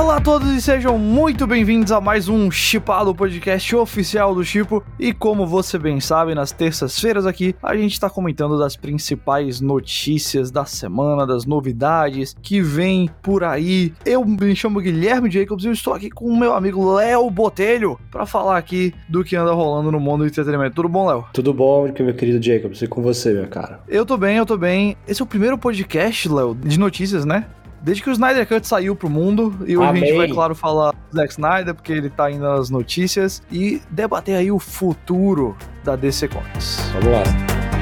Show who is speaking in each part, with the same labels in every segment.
Speaker 1: Olá a todos e sejam muito bem-vindos a mais um Chipado podcast oficial do Chipo. E como você bem sabe, nas terças-feiras aqui a gente está comentando das principais notícias da semana, das novidades que vem por aí. Eu me chamo Guilherme Jacobs e eu estou aqui com o meu amigo Léo Botelho para falar aqui do que anda rolando no mundo do entretenimento. Tudo bom, Léo?
Speaker 2: Tudo bom, meu querido Jacobs, e com você, meu cara?
Speaker 1: Eu tô bem, eu tô bem. Esse é o primeiro podcast, Léo, de notícias, né? Desde que o Snyder Cut saiu pro mundo, e hoje
Speaker 2: Amém.
Speaker 1: a gente vai, claro, falar do Zack Snyder, porque ele tá indo nas notícias, e debater aí o futuro da DC Comics.
Speaker 2: Vamos lá.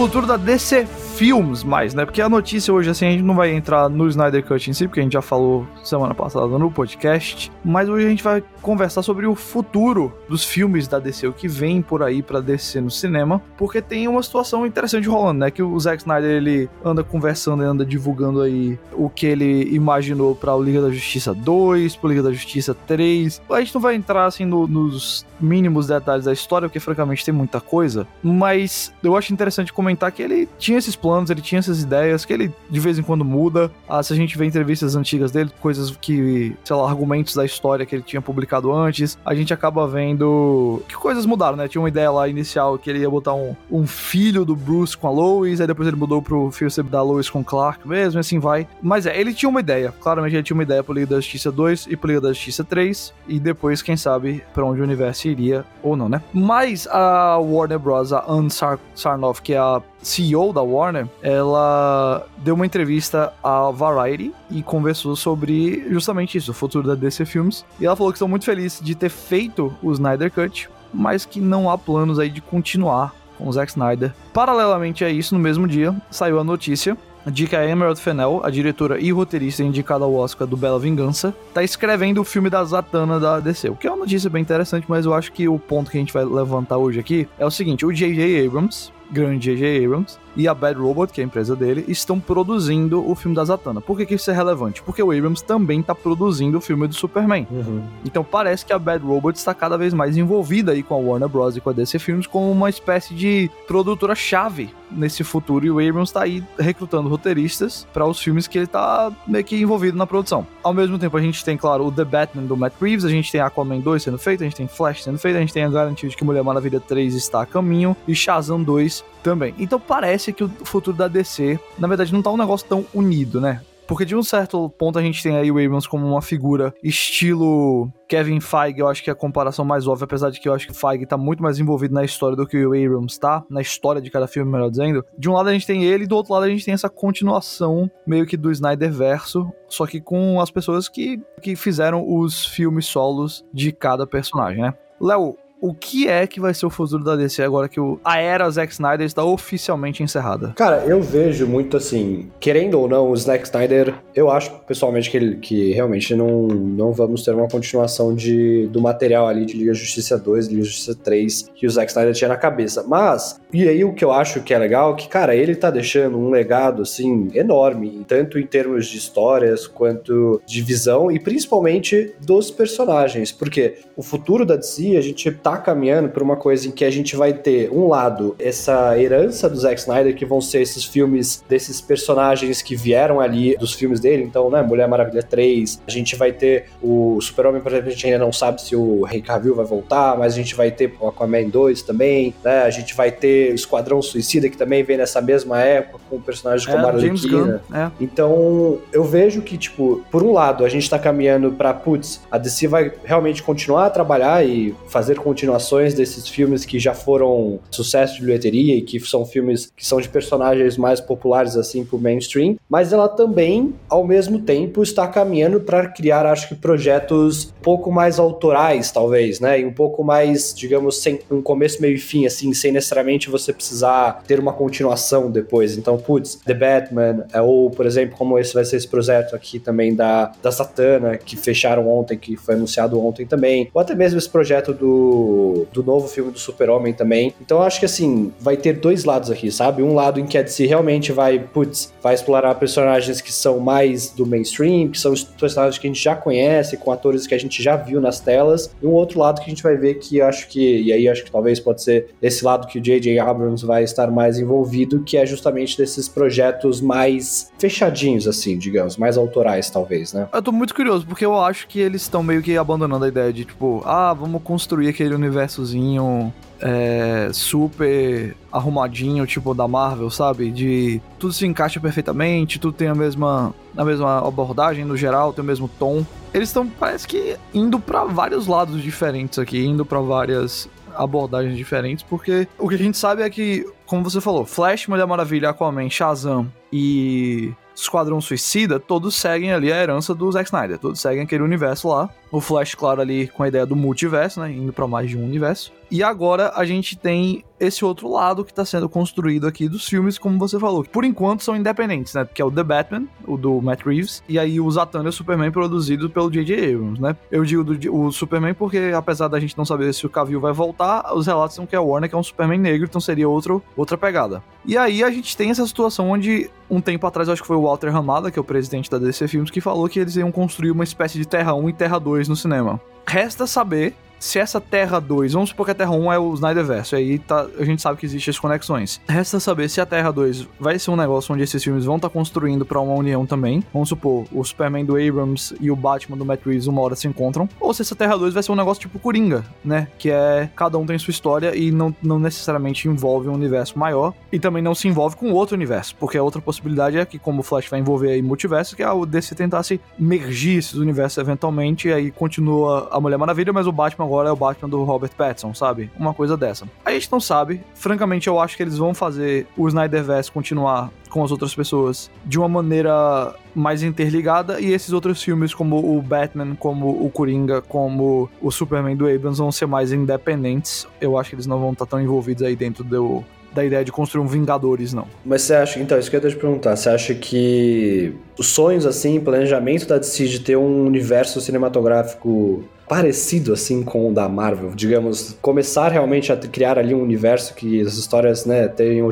Speaker 1: Futuro da DC Films mais, né? Porque a notícia hoje, assim, a gente não vai entrar no Snyder Cut em si, porque a gente já falou semana passada no podcast, mas hoje a gente vai conversar sobre o futuro dos filmes da DC, o que vem por aí pra DC no cinema, porque tem uma situação interessante rolando, né? Que o Zack Snyder, ele anda conversando e anda divulgando aí o que ele imaginou pra o Liga da Justiça 2, pro Liga da Justiça 3. A gente não vai entrar, assim, no- nos mínimos detalhes da história, porque francamente tem muita coisa, mas eu acho interessante comentar que ele tinha esses planos, ele tinha essas ideias, que ele de vez em quando muda. Ah, se a gente vê entrevistas antigas dele, coisas que, sei lá, argumentos da história que ele tinha publicado antes, a gente acaba vendo que coisas mudaram, né? Tinha uma ideia lá inicial que ele ia botar um, um filho do Bruce com a Lois, aí depois ele mudou pro filho da Lois com Clark mesmo, e assim vai. Mas é, ele tinha uma ideia, claramente ele tinha uma ideia pro Liga da Justiça 2 e pro Liga da Justiça 3, e depois, quem sabe, pra onde o universo iria ou não, né? Mas a Warner Bros., a Ann Sar Sarnoff, que é a CEO da Warner, ela deu uma entrevista à Variety e conversou sobre justamente isso, o futuro da DC Films. E ela falou que estão muito felizes de ter feito o Snyder Cut, mas que não há planos aí de continuar com o Zack Snyder. Paralelamente a isso, no mesmo dia, saiu a notícia de que a Emerald Fennell, a diretora e roteirista indicada ao Oscar do Bela Vingança, tá escrevendo o filme da Zatanna da DC. O que é uma notícia bem interessante, mas eu acho que o ponto que a gente vai levantar hoje aqui é o seguinte: o J.J. Abrams, grande J.J. Abrams, e a Bad Robot, que é a empresa dele, estão produzindo o filme da Zatanna. Por que, que isso é relevante? Porque o Abrams também tá produzindo o filme do Superman.
Speaker 2: Uhum.
Speaker 1: Então parece que a Bad Robot está cada vez mais envolvida aí com a Warner Bros. e com a DC Films como uma espécie de produtora-chave nesse futuro. E o Abrams está aí recrutando roteiristas para os filmes que ele tá meio que envolvido na produção. Ao mesmo tempo, a gente tem, claro, o The Batman do Matt Reeves, a gente tem Aquaman 2 sendo feito, a gente tem Flash sendo feito, a gente tem a garantia de que Mulher Maravilha 3 está a caminho e Shazam 2 também. Então parece que o futuro da DC, na verdade, não tá um negócio tão unido, né? Porque de um certo ponto a gente tem aí o Abrams como uma figura estilo Kevin Feige, eu acho que é a comparação mais óbvia, apesar de que eu acho que Feige tá muito mais envolvido na história do que o Abrams tá, na história de cada filme, melhor dizendo. De um lado a gente tem ele, do outro lado a gente tem essa continuação meio que do Snyder verso, só que com as pessoas que, que fizeram os filmes solos de cada personagem, né? Léo, o que é que vai ser o futuro da DC agora que o, a era Zack Snyder está oficialmente encerrada?
Speaker 2: Cara, eu vejo muito assim, querendo ou não, o Zack Snyder, eu acho pessoalmente que, ele, que realmente não, não vamos ter uma continuação de, do material ali de Liga Justiça 2, Liga Justiça 3 que o Zack Snyder tinha na cabeça. Mas, e aí o que eu acho que é legal, que, cara, ele tá deixando um legado, assim, enorme, tanto em termos de histórias quanto de visão e principalmente dos personagens, porque o futuro da DC, a gente tá caminhando por uma coisa em que a gente vai ter, um lado, essa herança do Zack Snyder, que vão ser esses filmes desses personagens que vieram ali dos filmes dele, então, né, Mulher Maravilha 3, a gente vai ter o Super-Homem, por exemplo, a gente ainda não sabe se o Henry Cavill vai voltar, mas a gente vai ter o Aquaman 2 também, né, a gente vai ter o Esquadrão Suicida, que também vem nessa mesma época, com o personagem como
Speaker 1: É, James Gunn, é.
Speaker 2: então, eu vejo que, tipo, por um lado, a gente tá caminhando pra, putz, a DC vai realmente continuar a trabalhar e fazer continuações desses filmes que já foram sucesso de bilheteria e que são filmes que são de personagens mais populares, assim, pro mainstream, mas ela também, ao mesmo tempo, está caminhando para criar, acho que, projetos um pouco mais autorais, talvez, né? E um pouco mais, digamos, sem um começo, meio e fim, assim, sem necessariamente você precisar ter uma continuação depois. Então, putz, The Batman, é, ou, por exemplo, como esse vai ser esse projeto aqui também da, da Satana, que fecharam ontem, que foi anunciado ontem também, ou até mesmo esse projeto do, do novo filme do Super-Homem também. Então eu acho que assim, vai ter dois lados aqui, sabe? Um lado em que a DC realmente vai, putz, vai explorar personagens que são mais do mainstream, que são personagens que a gente já conhece, com atores que a gente já viu nas telas, e um outro lado que a gente vai ver que acho que, e aí acho que talvez pode ser esse lado que o J.J. Abrams vai estar mais envolvido, que é justamente desses projetos mais fechadinhos, assim, digamos, mais autorais, talvez, né?
Speaker 1: Eu tô muito curioso, porque eu acho que eles estão meio que abandonando a ideia de, tipo, ah, vamos construir aquele universozinho é, super arrumadinho, tipo da Marvel, sabe? De tudo se encaixa perfeitamente, tudo tem a mesma, a mesma abordagem no geral, tem o mesmo tom. Eles estão, parece que, indo para vários lados diferentes aqui, indo para várias abordagens diferentes, porque o que a gente sabe é que, como você falou, Flash, Mulher Maravilha, Aquaman, Shazam e Esquadrão Suicida, todos seguem ali a herança do Zack Snyder, todos seguem aquele universo lá. O Flash, claro, ali com a ideia do multiverso, né, indo para mais de um universo. E agora a gente tem esse outro lado que está sendo construído aqui dos filmes, como você falou. Por enquanto são independentes, né? Que é o The Batman, o do Matt Reeves, e aí o Zatanna e o Superman produzido pelo J.J. Abrams, né? Eu digo do, o Superman porque, apesar da gente não saber se o Cavill vai voltar, os relatos são que é o Warner que é um Superman negro, então seria outro, outra pegada. E aí a gente tem essa situação onde, um tempo atrás, acho que foi o Walter Ramada, que é o presidente da DC Films, que falou que eles iam construir uma espécie de Terra 1 e Terra 2 no cinema. Resta saber se essa Terra 2, vamos supor que a Terra 1 é o Snyderverse, aí tá, a gente sabe que existem as conexões. Resta saber se a Terra 2 vai ser um negócio onde esses filmes vão estar tá construindo para uma união também. Vamos supor, o Superman do Abrams e o Batman do Matt Reeves uma hora se encontram. Ou se essa Terra 2 vai ser um negócio tipo Coringa, né? Que é cada um tem sua história e não, não necessariamente envolve um universo maior. E também não se envolve com outro universo, porque a outra possibilidade é que, como o Flash vai envolver aí multiverso, que é o DC tentasse mergir esses universos eventualmente, e aí continua a Mulher Maravilha, mas o Batman agora é o Batman do Robert Pattinson, sabe? Uma coisa dessa. A gente não sabe. Francamente, eu acho que eles vão fazer o Snyderverse continuar com as outras pessoas de uma maneira mais interligada e esses outros filmes como o Batman, como o Coringa, como o Superman do Abrams vão ser mais independentes. Eu acho que eles não vão estar tão envolvidos aí dentro do da ideia de construir um Vingadores, não.
Speaker 2: Mas você acha, então, isso que eu ia te perguntar, você acha que os sonhos, assim, planejamento da DC de ter um universo cinematográfico parecido assim com o da Marvel, digamos, começar realmente a criar ali um universo que as histórias, né, tenham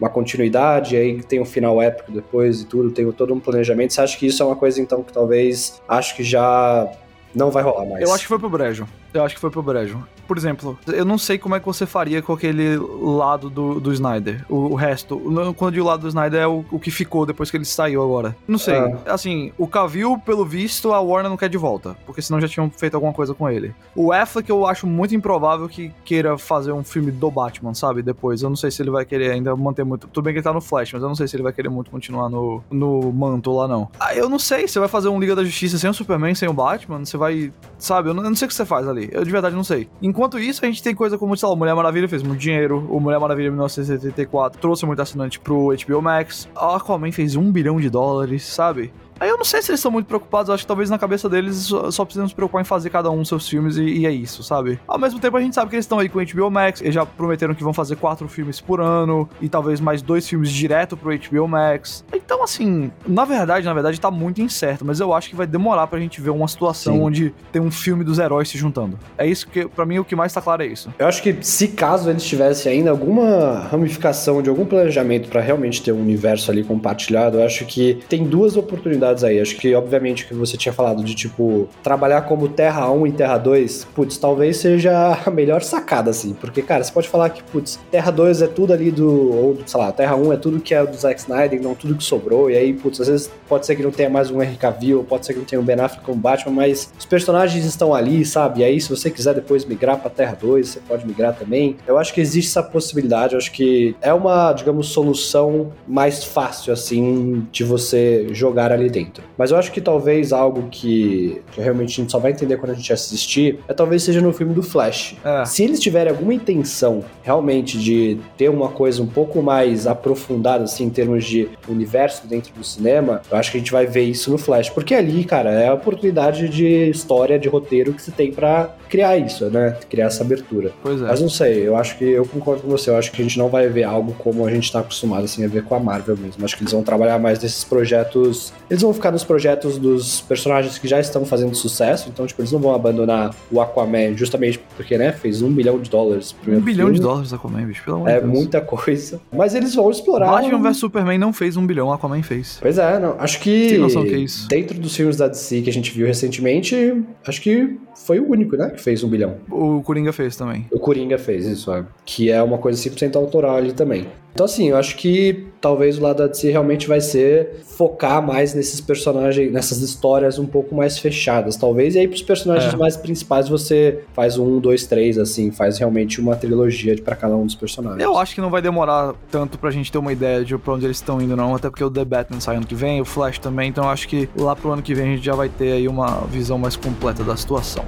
Speaker 2: uma continuidade, aí tem um final épico depois e tudo, tem todo um planejamento. Você acha que isso é uma coisa então que talvez acho que já não vai rolar mais?
Speaker 1: Eu acho que foi pro brejo. Eu acho que foi pro brejo. Por exemplo, eu não sei como é que você faria com aquele lado do, do Snyder, o, o resto. Quando eu digo lado do Snyder é o, o, que ficou depois que ele saiu agora. Não sei. É. Assim, o Cavill, pelo visto, a Warner não quer de volta, porque senão já tinham feito alguma coisa com ele. O Affleck eu acho muito improvável que queira fazer um filme do Batman, sabe? Depois. Eu não sei se ele vai querer ainda manter muito. Tudo bem que ele tá no Flash, mas eu não sei se ele vai querer muito continuar no, no manto lá, não. Ah, eu não sei. Você vai fazer um Liga da Justiça sem o Superman, sem o Batman? Você vai. Sabe? Eu não, eu não sei o que você faz ali. Eu de verdade não sei. Enquanto isso, a gente tem coisa como, sei lá, Mulher Maravilha fez muito dinheiro, o Mulher Maravilha 1974 trouxe muito assinante pro HBO Max, a Aquaman fez um bilhão de dólares, sabe? Aí eu não sei se eles estão muito preocupados, eu acho que talvez na cabeça deles só, só precisam se preocupar em fazer cada um seus filmes e, e, é isso, sabe? Ao mesmo tempo a gente sabe que eles estão aí com o HBO Max, eles já prometeram que vão fazer quatro filmes por ano e talvez mais dois filmes direto pro HBO Max. Então, assim, na verdade, na verdade tá muito incerto, mas eu acho que vai demorar pra gente ver uma situação Sim. onde tem um filme dos heróis se juntando. É isso que, para mim, o que mais tá claro é isso.
Speaker 2: Eu acho que se caso eles tivessem ainda alguma ramificação de algum planejamento para realmente ter um universo ali compartilhado, eu acho que tem duas oportunidades aí. Acho que, obviamente, o que você tinha falado de, tipo, trabalhar como Terra 1 e Terra 2, putz, talvez seja a melhor sacada, assim. Porque, cara, você pode falar que, putz, Terra 2 é tudo ali do. Ou, sei lá, Terra 1 é tudo que é do Zack Snyder, não tudo que sobrou. E aí, putz, às vezes pode ser que não tenha mais um Henry Cavill, pode ser que não tenha um Ben Affleck como Batman, mas os personagens estão ali, sabe? E aí, se você quiser depois migrar pra Terra 2, você pode migrar também. Eu acho que existe essa possibilidade. Eu acho que é uma, digamos, solução mais fácil, assim, de você jogar ali dentro. Dentro. Mas eu acho que talvez algo que, que realmente a gente só vai entender quando a gente assistir é talvez seja no filme do Flash. É. Se eles tiverem alguma intenção realmente de ter uma coisa um pouco mais aprofundada, assim, em termos de universo dentro do cinema, eu acho que a gente vai ver isso no Flash. Porque ali, cara, é a oportunidade de história, de roteiro que você tem para criar isso, né? Criar essa abertura.
Speaker 1: Pois é.
Speaker 2: Mas não sei, eu acho que eu concordo com você, eu acho que a gente não vai ver algo como a gente tá acostumado, assim, a ver com a Marvel mesmo. Acho que eles vão trabalhar mais nesses projetos. Eles vão ficar nos projetos dos personagens que já estão fazendo sucesso, então, tipo, eles não vão abandonar o Aquaman justamente porque, né, fez um bilhão de dólares.
Speaker 1: Um bilhão filme. de dólares Aquaman, bicho, pelo amor
Speaker 2: É
Speaker 1: de Deus.
Speaker 2: muita coisa. Mas eles vão explorar.
Speaker 1: Batman vs Superman não fez um bilhão, Aquaman fez.
Speaker 2: Pois é, não. Acho que.
Speaker 1: Tem noção que é isso?
Speaker 2: Dentro dos filmes da DC que a gente viu recentemente, acho que foi o único, né, que fez um bilhão.
Speaker 1: O Coringa fez também.
Speaker 2: O Coringa fez isso, é. Que é uma coisa 100% autoral ali também. Então, assim, eu acho que talvez o lado da DC realmente vai ser focar mais nesses personagens, nessas histórias um pouco mais fechadas, talvez. E aí, pros personagens é. mais principais, você faz um, dois, três, assim, faz realmente uma trilogia para cada um dos personagens.
Speaker 1: Eu acho que não vai demorar tanto pra gente ter uma ideia de pra onde eles estão indo, não. Até porque o The Batman sai ano que vem, o Flash também. Então, eu acho que lá pro ano que vem a gente já vai ter aí uma visão mais completa da situação.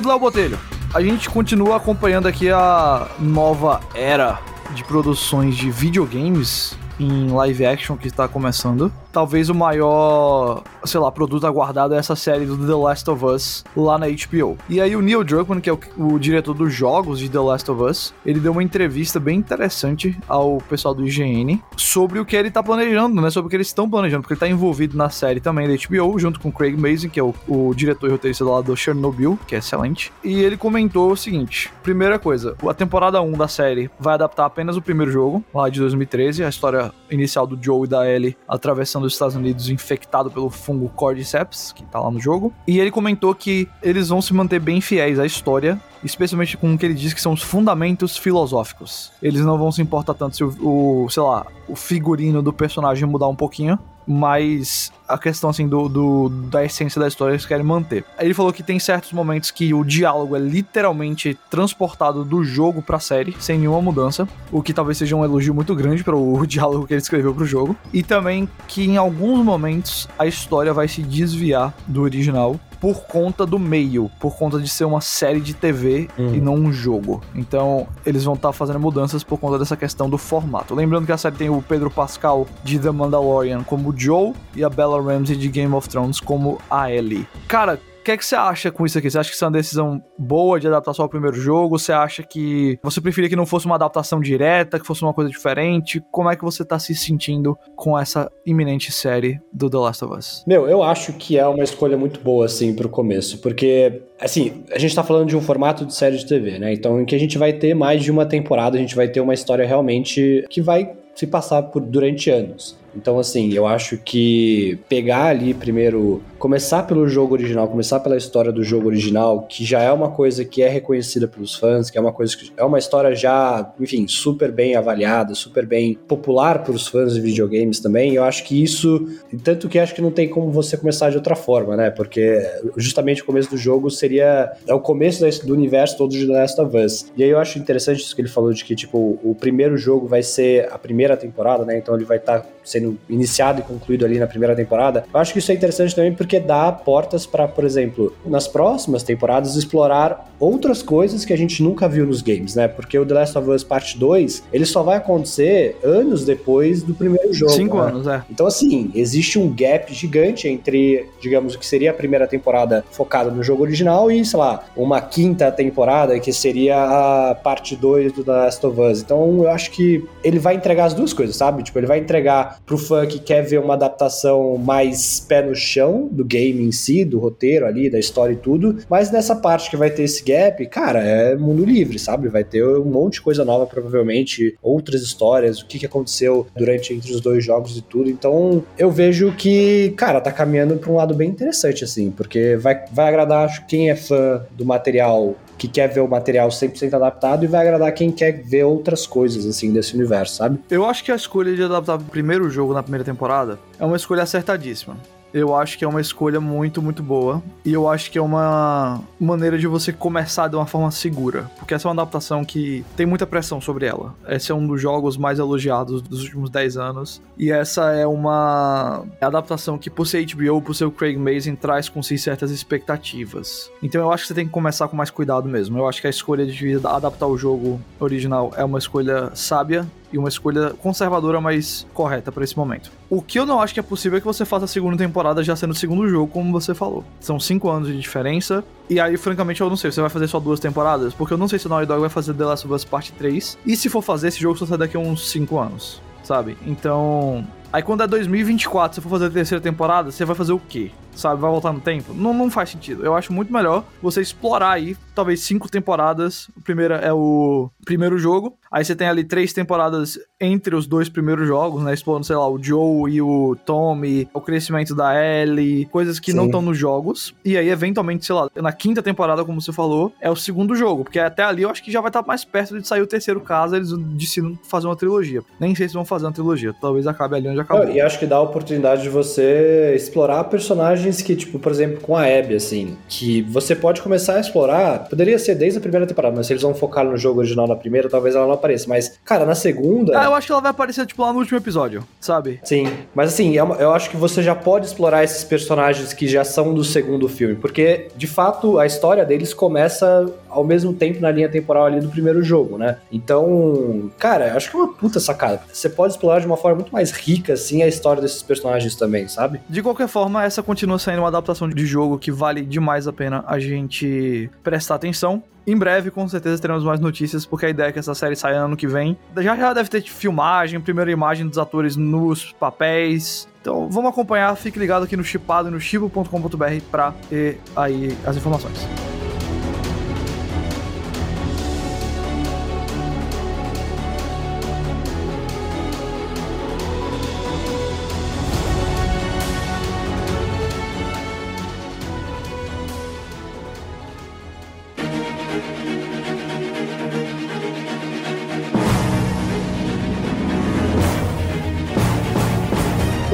Speaker 1: Querido Léo Botelho, a gente continua acompanhando aqui a nova era de produções de videogames em live action que está começando talvez o maior, sei lá, produto aguardado é essa série do The Last of Us lá na HBO. E aí o Neil Druckmann, que é o, o, diretor dos jogos de The Last of Us, ele deu uma entrevista bem interessante ao pessoal do IGN sobre o que ele tá planejando, né? Sobre o que eles estão planejando, porque ele tá envolvido na série também da HBO, junto com Craig Mazin, que é o, o diretor e roteirista lá do Chernobyl, que é excelente. E ele comentou o seguinte: primeira coisa, a temporada 1 da série vai adaptar apenas o primeiro jogo, lá de 2013, a história inicial do Joe e da Ellie atravessando dos Estados Unidos infectado pelo fungo Cordyceps, que tá lá no jogo. E ele comentou que eles vão se manter bem fiéis à história, especialmente com o que ele diz que são os fundamentos filosóficos. Eles não vão se importar tanto se o, o sei lá, o figurino do personagem mudar um pouquinho, mas a questão assim do, do, da essência da história eles querem manter. Ele falou que tem certos momentos que o diálogo é literalmente transportado do jogo pra série, sem nenhuma mudança, o que talvez seja um elogio muito grande para o diálogo que ele escreveu pro jogo. E também que em alguns momentos a história vai se desviar do original por conta do meio, por conta de ser uma série de TV uhum. e não um jogo. Então, eles vão estar tá fazendo mudanças por conta dessa questão do formato. Lembrando que a série tem o Pedro Pascal de The Mandalorian como Joe e a Bella Ramsey de Game of Thrones como a Ellie. Cara, o que, é que você acha com isso aqui? Você acha que isso é uma decisão boa de adaptar só ao primeiro jogo? Você acha que você preferia que não fosse uma adaptação direta, que fosse uma coisa diferente? Como é que você tá se sentindo com essa iminente série do The Last of Us?
Speaker 2: Meu, eu acho que é uma escolha muito boa, assim, pro começo, porque, assim, a gente tá falando de um formato de série de TV, né? Então, em que a gente vai ter mais de uma temporada, a gente vai ter uma história realmente que vai se passar por durante anos. Então, assim, eu acho que pegar ali primeiro, começar pelo jogo original, começar pela história do jogo original, que já é uma coisa que é reconhecida pelos fãs, que é uma coisa que é uma história já, enfim, super bem avaliada, super bem popular pelos fãs de videogames também. Eu acho que isso, tanto que acho que não tem como você começar de outra forma, né? Porque justamente o começo do jogo seria é o começo do universo todo de The Last of Us. E aí eu acho interessante isso que ele falou de que tipo o primeiro jogo vai ser a primeira temporada, né? Então ele vai estar tá sendo iniciado e concluído ali na primeira temporada. Eu acho que isso é interessante também porque dá portas para, por exemplo, nas próximas temporadas explorar outras coisas que a gente nunca viu nos games, né? Porque o The Last of Us Part 2, ele só vai acontecer anos depois do primeiro jogo.
Speaker 1: Cinco
Speaker 2: né?
Speaker 1: anos, é.
Speaker 2: Então, assim, existe um gap gigante entre, digamos, o que seria a primeira temporada focada no jogo original e, sei lá, uma quinta temporada que seria a parte 2 do The Last of Us. Então, eu acho que ele vai entregar as duas coisas, sabe? Tipo, ele vai entregar pro fã que quer ver uma adaptação mais pé no chão do game em si, do roteiro ali, da história e tudo, mas nessa parte que vai ter esse gap, cara, é mundo livre, sabe? Vai ter um monte de coisa nova, provavelmente, outras histórias, o que, que aconteceu durante entre os dois jogos e tudo. Então, eu vejo que, cara, tá caminhando pra um lado bem interessante, assim, porque vai, vai agradar, acho, quem é fã do material que quer ver o material 100% adaptado e vai agradar quem quer ver outras coisas, assim, desse universo, sabe?
Speaker 1: Eu acho que a escolha de adaptar o primeiro jogo na primeira temporada é uma escolha acertadíssima eu acho que é uma escolha muito, muito boa. E eu acho que é uma maneira de você começar de uma forma segura. Porque essa é uma adaptação que tem muita pressão sobre ela. Esse é um dos jogos mais elogiados dos últimos 10 anos. E essa é uma adaptação que, por ser HBO, por ser o Craig Mazin, traz com si certas expectativas. Então eu acho que você tem que começar com mais cuidado mesmo. Eu acho que a escolha de adaptar o jogo original é uma escolha sábia e uma escolha conservadora mais correta para esse momento. O que eu não acho que é possível é que você faça a segunda temporada já sendo o segundo jogo, como você falou. São cinco anos de diferença. E aí, francamente, eu não sei. Você vai fazer só duas temporadas? Porque eu não sei se o Naughty Dog vai fazer The Last of Us Parte 3. E se for fazer, esse jogo só sai daqui a uns cinco anos, sabe? Então. Aí quando é 2024, se for fazer a terceira temporada, você vai fazer o quê? sabe? Vai voltar no tempo. Não, não faz sentido. Eu acho muito melhor você explorar aí, talvez cinco temporadas. O primeiro é o primeiro jogo. Aí você tem ali três temporadas entre os dois primeiros jogos, né? Explorando, sei lá, o Joe e o Tommy, o crescimento da Ellie, coisas que Sim. não estão nos jogos. E aí, eventualmente, sei lá, na quinta temporada, como você falou, é o segundo jogo. Porque até ali eu acho que já vai estar mais perto de sair o terceiro caso, eles decidem fazer uma trilogia. Nem sei se vão fazer uma trilogia. Talvez acabe ali onde acabou.
Speaker 2: e acho que dá a oportunidade de você explorar personagens personagens que, tipo, por exemplo, com a Abby, assim, que você pode começar a explorar, poderia ser desde a primeira temporada, mas se eles vão focar no jogo original na primeira, talvez ela não apareça. Mas, cara, na segunda.
Speaker 1: Ah, eu acho que ela vai aparecer, tipo, lá no último episódio, sabe?
Speaker 2: Sim. Mas assim, é eu acho que você já pode explorar esses personagens que já são do segundo filme. Porque, de fato, a história deles começa ao mesmo tempo na linha temporal ali do primeiro jogo, né? Então, cara, acho que é uma puta sacada. Você pode explorar de uma forma muito mais rica, assim, a história desses personagens também, sabe?
Speaker 1: De qualquer forma, essa continua saindo uma adaptação de jogo que vale demais a pena a gente prestar atenção. Em breve, com certeza, teremos mais notícias, porque a ideia é que essa série saia ano que vem. Já já deve ter filmagem, primeira imagem dos atores nos papéis. Então vamos acompanhar, fique ligado aqui no Chipado e no chipo.com.br para ter aí as informações.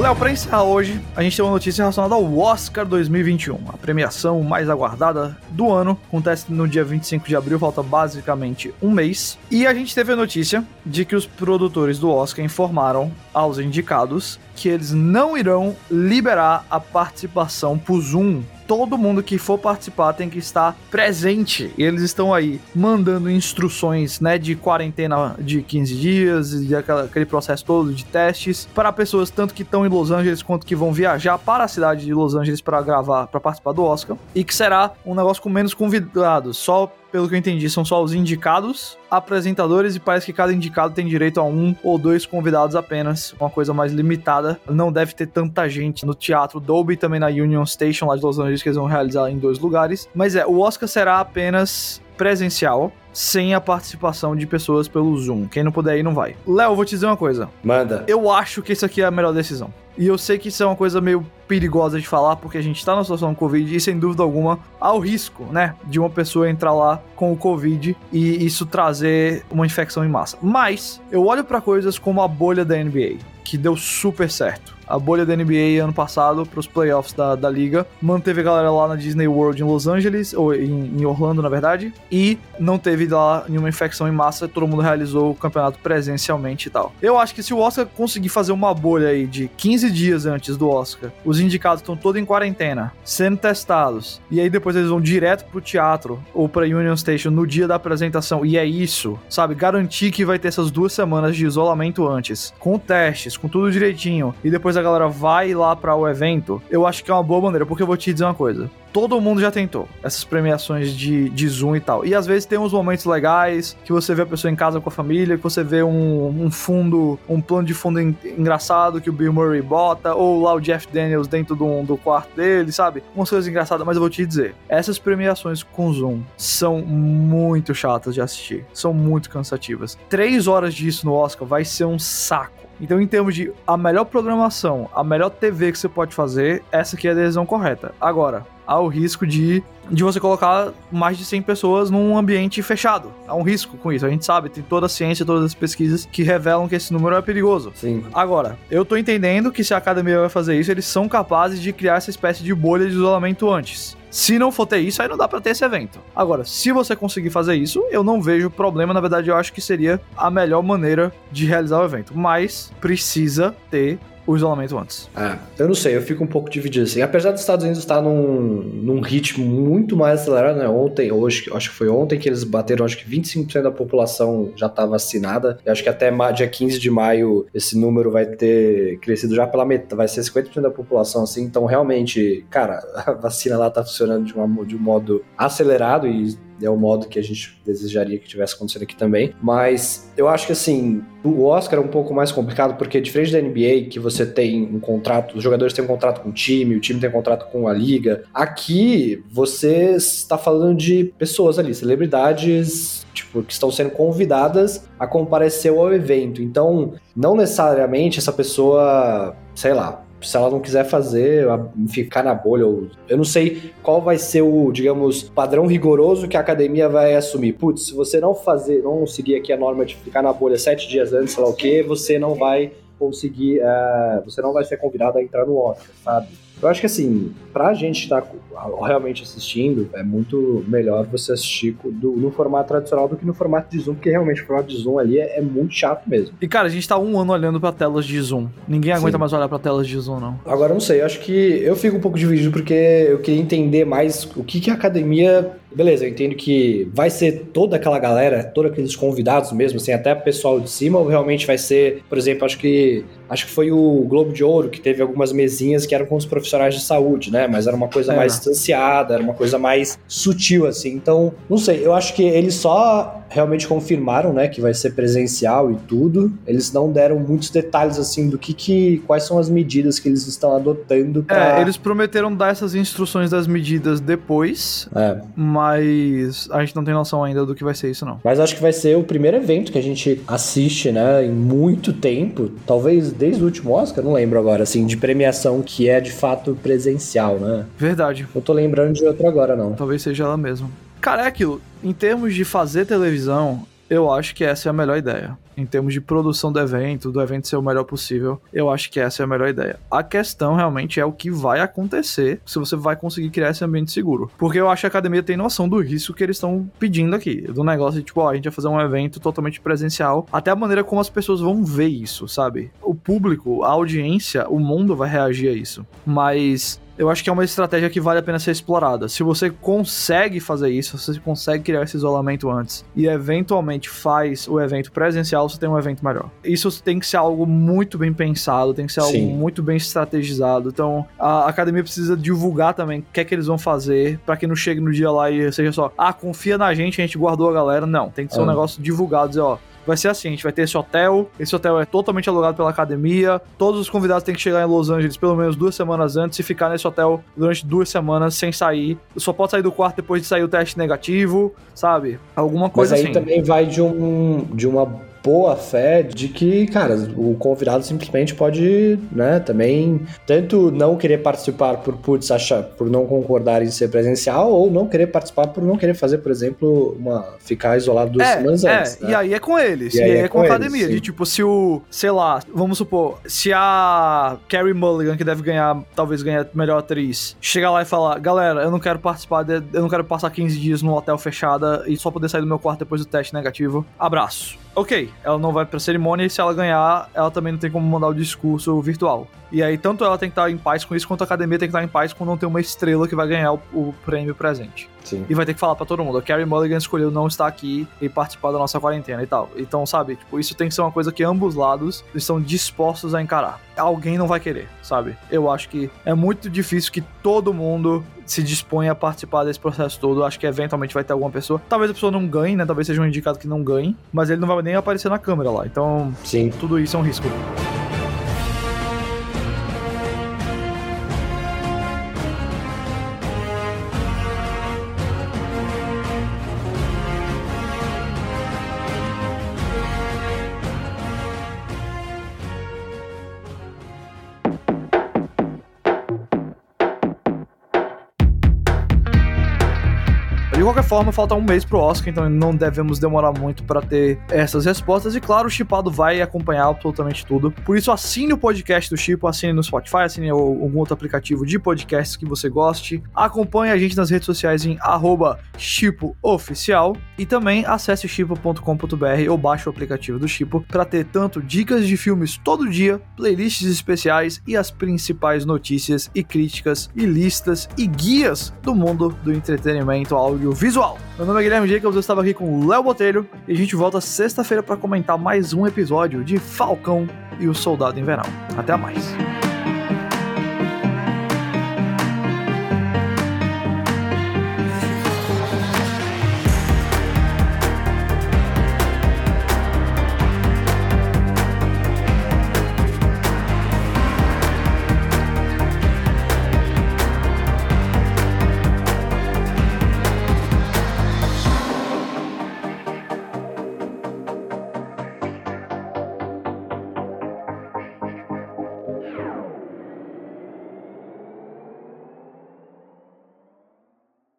Speaker 1: Léo, pra encerrar hoje, a gente tem uma notícia relacionada ao Oscar 2021, a premiação mais aguardada do ano. Acontece no dia 25 de abril, falta basicamente um mês. E a gente teve a notícia de que os produtores do Oscar informaram aos indicados que eles não irão liberar a participação por Zoom todo mundo que for participar tem que estar presente. E eles estão aí mandando instruções, né, de quarentena de 15 dias e aquele processo todo de testes para pessoas tanto que estão em Los Angeles quanto que vão viajar para a cidade de Los Angeles para gravar, para participar do Oscar. E que será um negócio com menos convidados, só pelo que eu entendi, são só os indicados, apresentadores e parece que cada indicado tem direito a um ou dois convidados apenas, uma coisa mais limitada. Não deve ter tanta gente no teatro Dolby também na Union Station lá de Los Angeles que eles vão realizar em dois lugares. Mas é, o Oscar será apenas presencial, sem a participação de pessoas pelo Zoom. Quem não puder ir, não vai. Léo, vou te dizer uma coisa.
Speaker 2: Manda.
Speaker 1: Eu acho que isso aqui é a melhor decisão. E eu sei que isso é uma coisa meio perigosa de falar, porque a gente tá na situação do Covid e, sem dúvida alguma, há o risco, né, de uma pessoa entrar lá com o Covid e isso trazer uma infecção em massa. Mas eu olho para coisas como a bolha da NBA, que deu super certo a bolha da NBA ano passado para os playoffs da, da liga. Manteve a galera lá na Disney World em Los Angeles, ou em, em, Orlando, na verdade, e não teve lá nenhuma infecção em massa, todo mundo realizou o campeonato presencialmente e tal. Eu acho que se o Oscar conseguir fazer uma bolha aí de 15 dias antes do Oscar, os indicados estão todos em quarentena, sendo testados, e aí depois eles vão direto pro teatro ou pra Union Station no dia da apresentação, e é isso, sabe? Garantir que vai ter essas duas semanas de isolamento antes, com testes, com tudo direitinho, e depois a galera vai lá para o evento, eu acho que é uma boa maneira, porque eu vou te dizer uma coisa todo mundo já tentou essas premiações de, de Zoom e tal. E às vezes tem uns momentos legais que você vê a pessoa em casa com a família, que você vê um, um fundo, um plano de fundo engraçado que o Bill Murray bota, ou lá o Jeff Daniels dentro do, do quarto dele, sabe? Umas coisas engraçadas, mas eu vou te dizer, essas premiações com Zoom são muito chatas de assistir, são muito cansativas. Três horas disso no Oscar vai ser um saco Então, em termos de a melhor programação, a melhor TV que você pode fazer, essa aqui é a decisão correta. Agora, há o risco de, de você colocar mais de 100 pessoas num ambiente fechado. Há um risco com isso. A gente sabe, tem toda a ciência, todas as pesquisas que revelam que esse número é perigoso.
Speaker 2: Sim.
Speaker 1: Agora, eu tô entendendo que se a academia vai fazer isso, eles são capazes de criar essa espécie de bolha de isolamento antes. Se não for ter isso, aí não dá pra ter esse evento. Agora, se você conseguir fazer isso, eu não vejo problema. Na verdade, eu acho que seria a melhor maneira de realizar o evento. Mas precisa ter o isolamento antes.
Speaker 2: É, eu não sei, eu fico um pouco dividido assim. Apesar dos Estados Unidos estar num, num ritmo muito mais acelerado, né? Ontem, hoje, acho que foi ontem que eles bateram, acho que 25% da população já está vacinada. E acho que até dia 15 de maio esse número vai ter crescido já pela metade, vai ser 50% da população, assim. Então, realmente, cara, a vacina lá tá funcionando de, uma, de um modo acelerado e é o modo que a gente desejaria que tivesse acontecido aqui também. Mas eu acho que assim, o Oscar é um pouco mais complicado porque diferente da NBA, que você tem um contrato, os jogadores têm um contrato com o time, o time tem um contrato com a liga. Aqui você está falando de pessoas ali, celebridades, tipo, que estão sendo convidadas a comparecer ao evento. Então, não necessariamente essa pessoa, sei lá, se ela não quiser fazer, ficar na bolha, ou, eu não sei qual vai ser o, digamos, padrão rigoroso que a academia vai assumir. Putz, se você não fazer, não seguir aqui a norma de ficar na bolha sete dias antes, sei lá o que, você não vai conseguir, uh, você não vai ser convidado a entrar no Oscar, sabe? Eu acho que assim, pra gente estar tá realmente assistindo, é muito melhor você assistir do, no formato tradicional do que no formato de Zoom, porque realmente o formato de Zoom ali é, é muito chato mesmo.
Speaker 1: E cara, a gente tá um ano olhando pra telas de Zoom. Ninguém aguenta Sim. mais olhar pra telas de Zoom, não.
Speaker 2: Agora não sei, eu acho que eu fico um pouco dividido porque eu queria entender mais o que, que a academia beleza, eu entendo que vai ser toda aquela galera, todos aqueles convidados mesmo, assim, até o pessoal de cima, ou realmente vai ser, por exemplo, acho que acho que foi o Globo de Ouro que teve algumas mesinhas que eram com os profissionais de saúde, né? Mas era uma coisa é. mais distanciada, era uma coisa mais sutil, assim. Então, não sei, eu acho que eles só realmente confirmaram, né, que vai ser presencial e tudo. Eles não deram muitos detalhes assim do que, que quais são as medidas que eles estão adotando. Pra...
Speaker 1: É, eles prometeram dar essas instruções das medidas depois. É. Mas a gente não tem noção ainda do que vai ser isso não.
Speaker 2: Mas acho que vai ser o primeiro evento que a gente assiste, né, em muito tempo, talvez desde o último Oscar, não lembro agora, assim, de premiação que é de fato presencial, né?
Speaker 1: Verdade.
Speaker 2: Não tô lembrando de outro agora não.
Speaker 1: Talvez seja ela mesmo. Cara, é aquilo. Em termos de fazer televisão, eu acho que essa é a melhor ideia. Em termos de produção do evento, do evento ser o melhor possível, eu acho que essa é a melhor ideia. A questão realmente é o que vai acontecer se você vai conseguir criar esse ambiente seguro. Porque eu acho que a academia tem noção do risco que eles estão pedindo aqui. Do negócio de, tipo, ó, a gente vai fazer um evento totalmente presencial. Até a maneira como as pessoas vão ver isso, sabe? O público, a audiência, o mundo vai reagir a isso. Mas eu acho que é uma estratégia que vale a pena ser explorada. Se você consegue fazer isso, se você consegue criar esse isolamento antes e eventualmente faz o evento presencial, você tem um evento melhor. Isso tem que ser algo muito bem pensado, tem que ser algo Sim. muito bem estrategizado. Então, a academia precisa divulgar também o que é que eles vão fazer para que não chegue no dia lá e seja só, ah, confia na gente, a gente guardou a galera. Não, tem que ser um negócio divulgado, dizer, ó, vai ser assim: a gente vai ter esse hotel, esse hotel é totalmente alugado pela academia, todos os convidados têm que chegar em Los Angeles pelo menos duas semanas antes e ficar nesse hotel durante duas semanas sem sair. Só pode sair do quarto depois de sair o teste negativo, sabe? Alguma coisa
Speaker 2: Mas
Speaker 1: aí
Speaker 2: assim. também vai de, um, de uma boa fé de que, cara, o convidado simplesmente pode, né, também tanto não querer participar por putz, achar, por não concordar em ser presencial ou não querer participar por não querer fazer, por exemplo, uma ficar isolado duas
Speaker 1: é,
Speaker 2: semanas
Speaker 1: é,
Speaker 2: antes.
Speaker 1: Né? E aí é com eles, e, e aí, é, é com a academia. Eles, de tipo, se o, sei lá, vamos supor, se a Carrie Mulligan, que deve ganhar, talvez ganhar melhor atriz, chegar lá e falar, galera, eu não quero participar, de, eu não quero passar 15 dias num hotel fechada e só poder sair do meu quarto depois do teste negativo. Abraço ok, ela não vai pra cerimônia e se ela ganhar, ela também não tem como mandar o discurso virtual. E aí, tanto ela tem que estar em paz com isso, quanto a academia tem que estar em paz com não ter uma estrela que vai ganhar o, o prêmio presente.
Speaker 2: Sim.
Speaker 1: E vai ter que falar para todo mundo. A Carrie Mulligan escolheu não estar aqui e participar da nossa quarentena e tal. Então, sabe, tipo, isso tem que ser uma coisa que ambos lados estão dispostos a encarar. Alguém não vai querer, sabe? Eu acho que é muito difícil que todo mundo se dispõe a participar desse processo todo. Acho que eventualmente vai ter alguma pessoa. Talvez a pessoa não ganhe, né? Talvez seja um indicado que não ganhe, mas ele não vai nem aparecer na câmera lá. Então,
Speaker 2: Sim.
Speaker 1: tudo isso é um risco. Forma, falta um mês pro Oscar, então não devemos demorar muito para ter essas respostas. E claro, o Chipado vai acompanhar absolutamente tudo. Por isso, assine o podcast do Chipo, assine no Spotify, assine algum outro aplicativo de podcasts que você goste. Acompanhe a gente nas redes sociais em ChipoOficial e também acesse chipo.com.br ou baixe o aplicativo do Chipo para ter tanto dicas de filmes todo dia, playlists especiais e as principais notícias e críticas e listas e guias do mundo do entretenimento audiovisual. Meu nome é Guilherme Jacobs, eu estava aqui com o Léo Botelho e a gente volta sexta-feira para comentar mais um episódio de Falcão e o Soldado Invernal. Até mais.